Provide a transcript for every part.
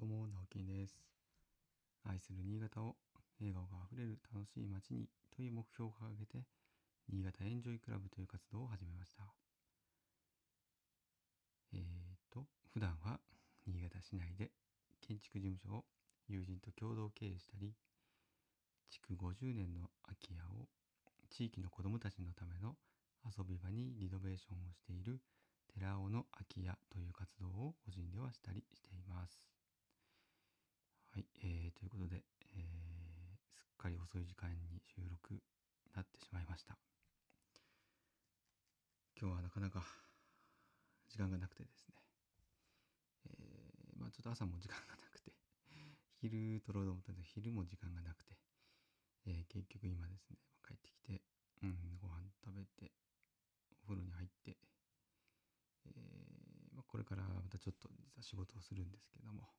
どうも、直樹です。愛する新潟を笑顔があふれる楽しい街にという目標を掲げて、新潟エンジョイクラブという活動を始めました。えーと、普段は新潟市内で建築事務所を友人と共同経営したり、築50年の空き家を地域の子どもたちのための遊び場にリノベーションをしている寺尾の空き家という活動を個人ではしたりしています。はい、えー、ということで、えー、すっかり遅い時間に収録になってしまいました。今日はなかなか時間がなくてですね、えー、まあちょっと朝も時間がなくて、昼撮ろうと思ったんですけど、昼も時間がなくて、えー、結局今ですね、帰ってきて、うん、ご飯食べて、お風呂に入って、えー、まあ、これからまたちょっと実は仕事をするんですけども、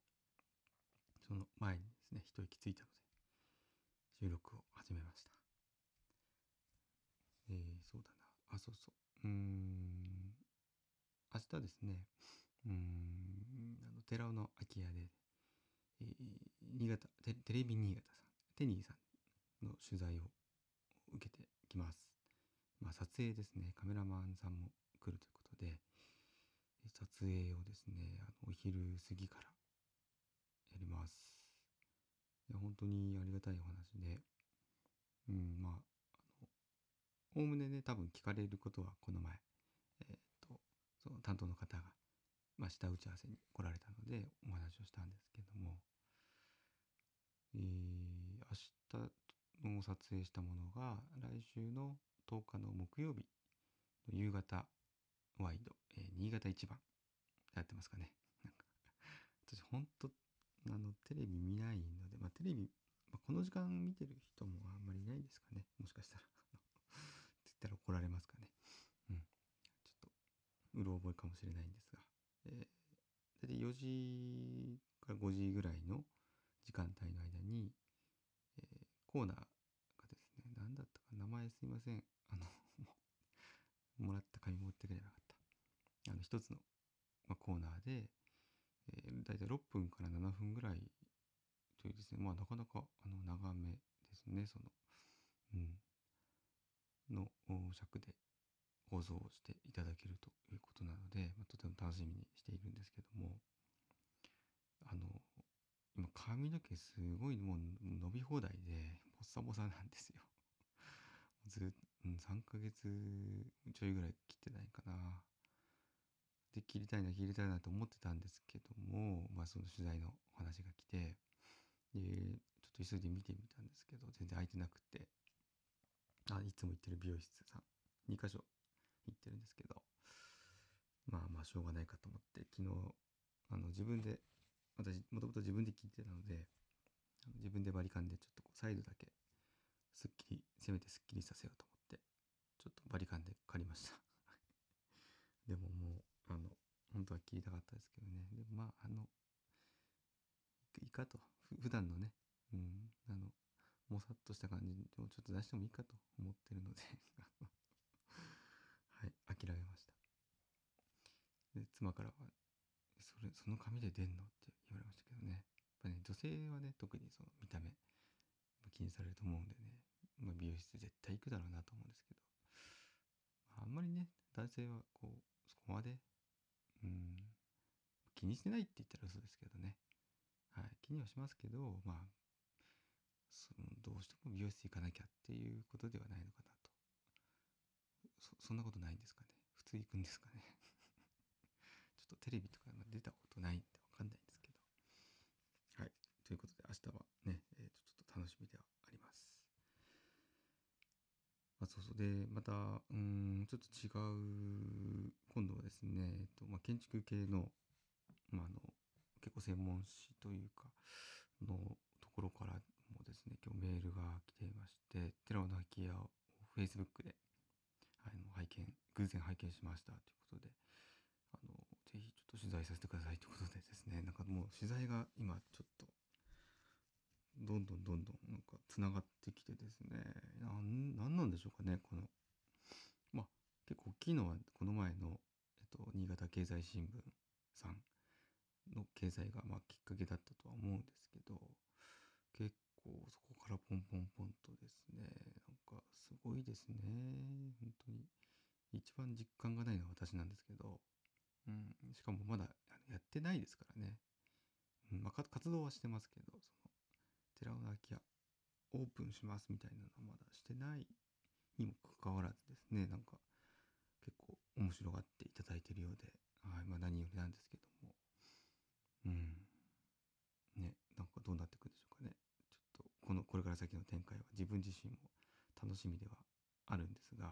その前にですね、一息ついたので、収録を始めました。えー、そうだな。あ、そうそう。うーん、明日ですね、うーん、あの、寺尾の空き家で、えー、新潟テ、テレビ新潟さん、テニーさんの取材を受けてきます。まあ、撮影ですね、カメラマンさんも来るということで、撮影をですね、あのお昼過ぎからやります。いや、本当にありがたいお話で、うん、まあ、あの、おおむねね、多分聞かれることはこの前、えっ、と、その担当の方が、まあ、下打ち合わせに来られたので、お話をしたんですけども、えー、明日の撮影したものが、来週の10日の木曜日の夕方、ワイド、えー、新潟一番、やってますかね。なんか、私本当あの、テレビ見ないので、まあ、テレビ、まあ、この時間見てる人もあんまりいないですかね。もしかしたら って言ったら怒られますかね。うん。ちょっと、うろ覚えかもしれないんですが、えー、大体4時から5時ぐらいの時間帯の間に、えー、コーナーがですね、何だったか、名前すいません。あのもらった紙持ってくればよかった。あの、一つの、まあ、コーナーで、大体6分から7分ぐらいというですね、まあなかなかあの長めですね、その、うん、の尺で放送していただけるということなので、まあ、とても楽しみにしているんですけども、あの、今髪の毛すごいもう伸び放題で、ボッサボサなんですよ。ずっと、うん、3ヶ月ちょいぐらい切ってないかな。で切りたいな切りたいなと思ってたんですけども、まあ、その取材のお話が来てでちょっと急いで見てみたんですけど全然空いてなくて。あいつも行ってる美容室さん2箇所行ってるんですけど。まあまあしょうがないかと思って昨日あの自分で私もともと自分で切ってたので自分でバリカンでちょっとこうサイドだけすっきりせめてすっきりさせようと思ってちょっとバリカンで借りましたでももうあの、本当は聞いたかったですけどね。でもまあ、あの、いいかと。普段のね、うん、あの、もさっとした感じをちょっと出してもいいかと思ってるので はい、諦めました。で、妻からは、それ、その髪で出んの？って言われましたけどね。やっぱね、女性はね、特にその見た目、気にされると思うんでね、まあ、美容室絶対行くだろうなと思うんですけど、あんまりね、男性はこう、そこまでうん、気にしてないって言ったら嘘ですけどね。はい、気にはしますけど、まあ、そのどうしても美容室行かなきゃっていうことではないのかなと。そそんなことないんですかね。普通行くんですかね。ちょっとテレビとか出たことないんでわかんないんですけど。はい。ということで明日はね、えー、ちょっと楽しみではありま。あ、そうそうで、また、うん、ちょっと違う、今度はですね、えっと、まあ、建築系の、まあ、あの、結構専門誌というか、のところからもですね、今日メールが来ていまして、寺尾の空き家を Facebook で、あの、拝見、偶然拝見しましたということで、あの、ぜひちょっと取材させてくださいということでですね、なんかもう取材が今ちょっとどんどんどんどんなんかつながってきてですね。なんなんでしょうかねこの。まあ結構大きいのはこの前の、えっと、新潟経済新聞さんの掲載がまあきっかけだったとは思うんですけど結構そこからポンポンポンとですねなんかすごいですね。本当に。一番実感がないのは私なんですけど、うん、しかもまだやってないですからね、うんまあ、活動はしてますけどそオープンしますみたいなのはまだしてないにもかかわらずですね。なんか結構面白がっていただいてるようで、はい。まあ、何よりなんですけども。うん。ね。なんかどうなっていくんでしょうかね。ちょっとこのこれから先の展開は自分自身も楽しみではあるんですが。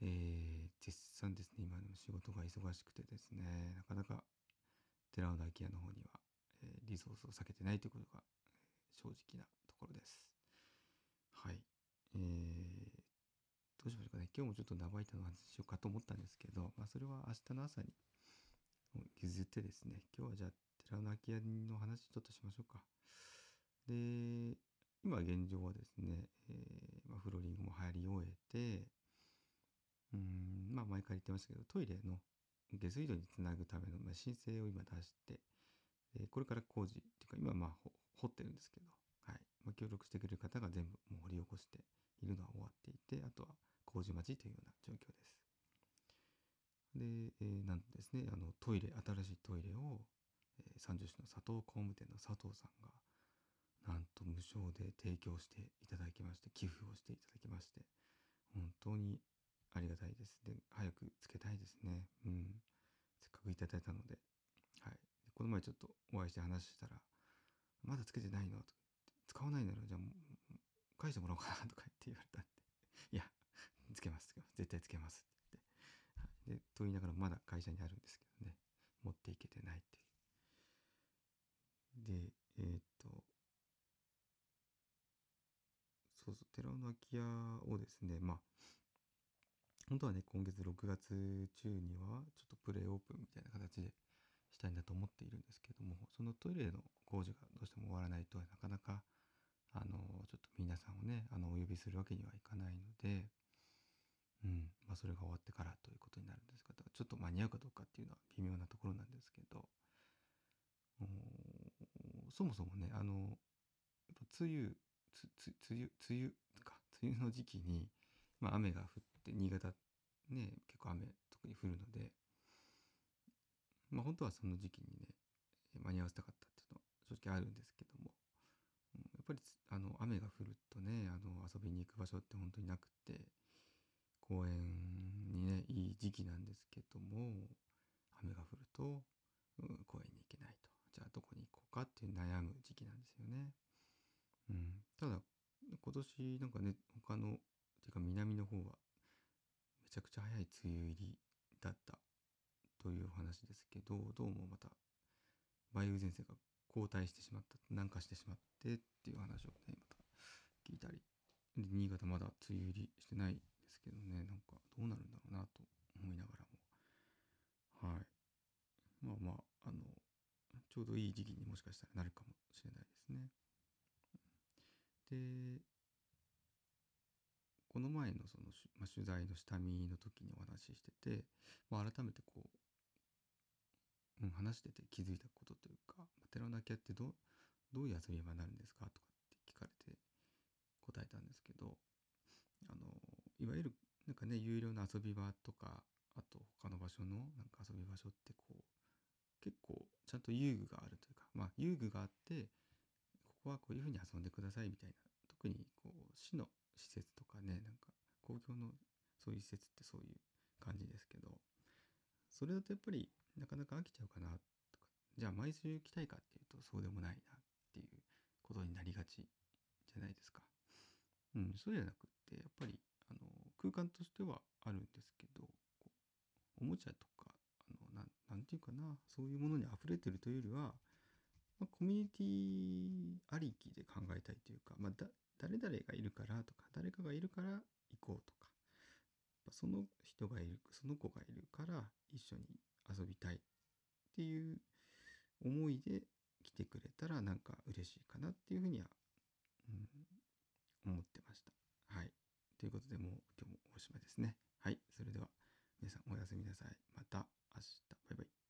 えー、絶賛ですね。今の仕事が忙しくてですね。なかなか寺尾の空き家の方には、えー、リソースを避けてないということが、正直なころですはいえー、どうしましょうかね。今日もちょっと長いたの話しようかと思ったんですけど、まあ、それは明日の朝に譲ってですね、今日はじゃあ、寺の空き家の話ちょっとしましょうか。で、今現状はですね、えー、まあ、フローリングも入り終えて、うん、まあ前から言ってましたけど、トイレの下水道につなぐための、ま、申請を今出して、でこれから工事っていうか、今まあ掘ってるんですけど、ま、協力してくれる方が全部もう掘り起こしているのは終わっていて、あとは麹町というような状況です。で、えー、なんとですね、あのトイレ、新しいトイレを、えー、三条市の佐藤工務店の佐藤さんが、なんと無償で提供していただきまして、寄付をしていただきまして、本当にありがたいです。で、早くつけたいですね。うん。せっかくいただいたので。はい。この前ちょっとお会いして話したら、まだつけてないのと使わないなら、じゃあ、返してもらおうかなとか言って言われたんで、いや、つけます、つけます。絶対つけますって言って。で、と言いながらまだ会社にあるんですけどね。持っていけてないって。で、えー、っと、そうそう、寺尾の空き家をですね、まあ、本当はね、今月6月中には、ちょっとプレイオープンみたいな形でしたいんだと思っているんですけども、そのトイレの工事がどうしても終わらないとなかなか、あの、ちょっと皆さんをね、あの、お呼びするわけにはいかないので、うん、まあ、それが終わってからということになるんですが、ちょっと間に合うかどうかっていうのは微妙なところなんですけど、そもそもね、あの、やっぱ梅雨、つ、つ、梅雨、梅雨か、梅雨の時期に、まあ、雨が降って、新潟ね、結構雨特に降るので、まあ、本当はその時期にね、間に合わせたかったっていうのは正直あるんですけども、うん、やっぱりあの雨が降るとね、あの遊び行く場所って本当になくて、公園にね、いい時期なんですけども、雨が降ると、うん、公園に行けないと。じゃあどこに行こうかっていう悩む時期なんですよね。うん。ただ、今年なんかね、他の、っていうか南の方は、めちゃくちゃ早い梅雨入りだったというお話ですけど、どうもまた、梅雨前線が後退してしまった、南下してしまってっていう話をね、また聞いたり。新潟まだ梅雨入りしてないですけどね、なんかどうなるんだろうなと思いながらも。はい。まあまあ、あの、ちょうどいい時期にもしかしたらなるかもしれないですね。で、この前のその、まあ、取材の下見の時にお話ししてて、まあ、改めてこう、うん、話してて気づいたことというか、まあ、寺尾泣き屋ってどどういう遊び場になるんですかとかって聞かれて答えたんですけど、あの、いわゆるなんかね、有料の遊び場とか、あと他の場所のなんか遊び場所ってこう、結構ちゃんと遊具があるというか、まあ遊具があって、ここはこういうふうに遊んでくださいみたいな、特にこう市の施設とかね、なんか公共のそういう施設ってそういう感じですけど、それだとやっぱりなかなか飽きちゃうかなとか、じゃあ毎週来たいかっていうとそうでもないなっていうことになりがちじゃないですか。うん、そうじゃなくって、やっぱりあの空間としてはあるんですけどおもちゃとかあのななんていうかなそういうものに溢れてるというよりは、まあ、コミュニティありきで考えたいというか、まあ、だ誰々がいるからとか誰かがいるから行こうとかその人がいるその子がいるから一緒に遊びたいっていう思いで来てくれたらなんか嬉しいかなっていうふうには、うん、思ってました。はい。ということで、もう今日もおしまいですね。はい。それでは、皆さんおやすみなさい。また明日。バイバイ。